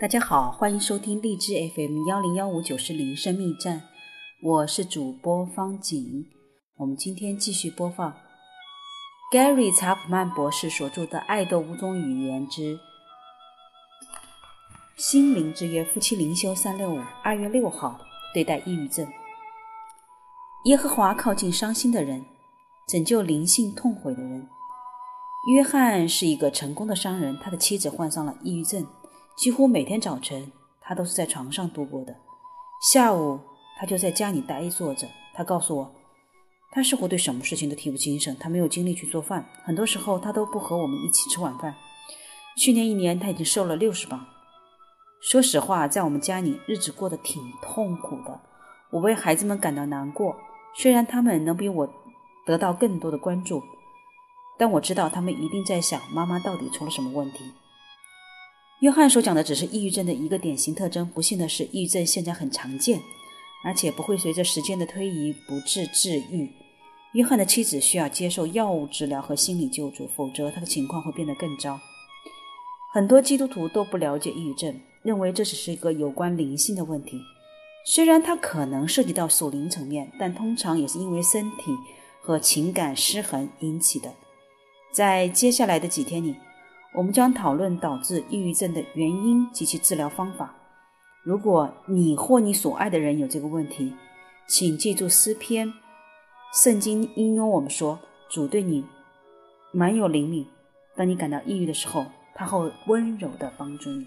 大家好，欢迎收听荔枝 FM 幺零幺五九四零生命站，我是主播方景。我们今天继续播放 Gary 查普曼博士所著的《爱的五种语言之心灵之约》夫妻灵修三六五二月六号对待抑郁症。耶和华靠近伤心的人，拯救灵性痛悔的人。约翰是一个成功的商人，他的妻子患上了抑郁症。几乎每天早晨，他都是在床上度过的。下午，他就在家里呆坐着。他告诉我，他似乎对什么事情都提不精神，他没有精力去做饭，很多时候他都不和我们一起吃晚饭。去年一年，他已经瘦了六十磅。说实话，在我们家里，日子过得挺痛苦的。我为孩子们感到难过，虽然他们能比我得到更多的关注，但我知道他们一定在想，妈妈到底出了什么问题。约翰所讲的只是抑郁症的一个典型特征。不幸的是，抑郁症现在很常见，而且不会随着时间的推移不治治愈。约翰的妻子需要接受药物治疗和心理救助，否则他的情况会变得更糟。很多基督徒都不了解抑郁症，认为这只是一个有关灵性的问题。虽然它可能涉及到属灵层面，但通常也是因为身体和情感失衡引起的。在接下来的几天里。我们将讨论导致抑郁症的原因及其治疗方法。如果你或你所爱的人有这个问题，请记住诗篇、圣经应用我们说：“主对你蛮有灵敏。当你感到抑郁的时候，他会温柔地帮助你。”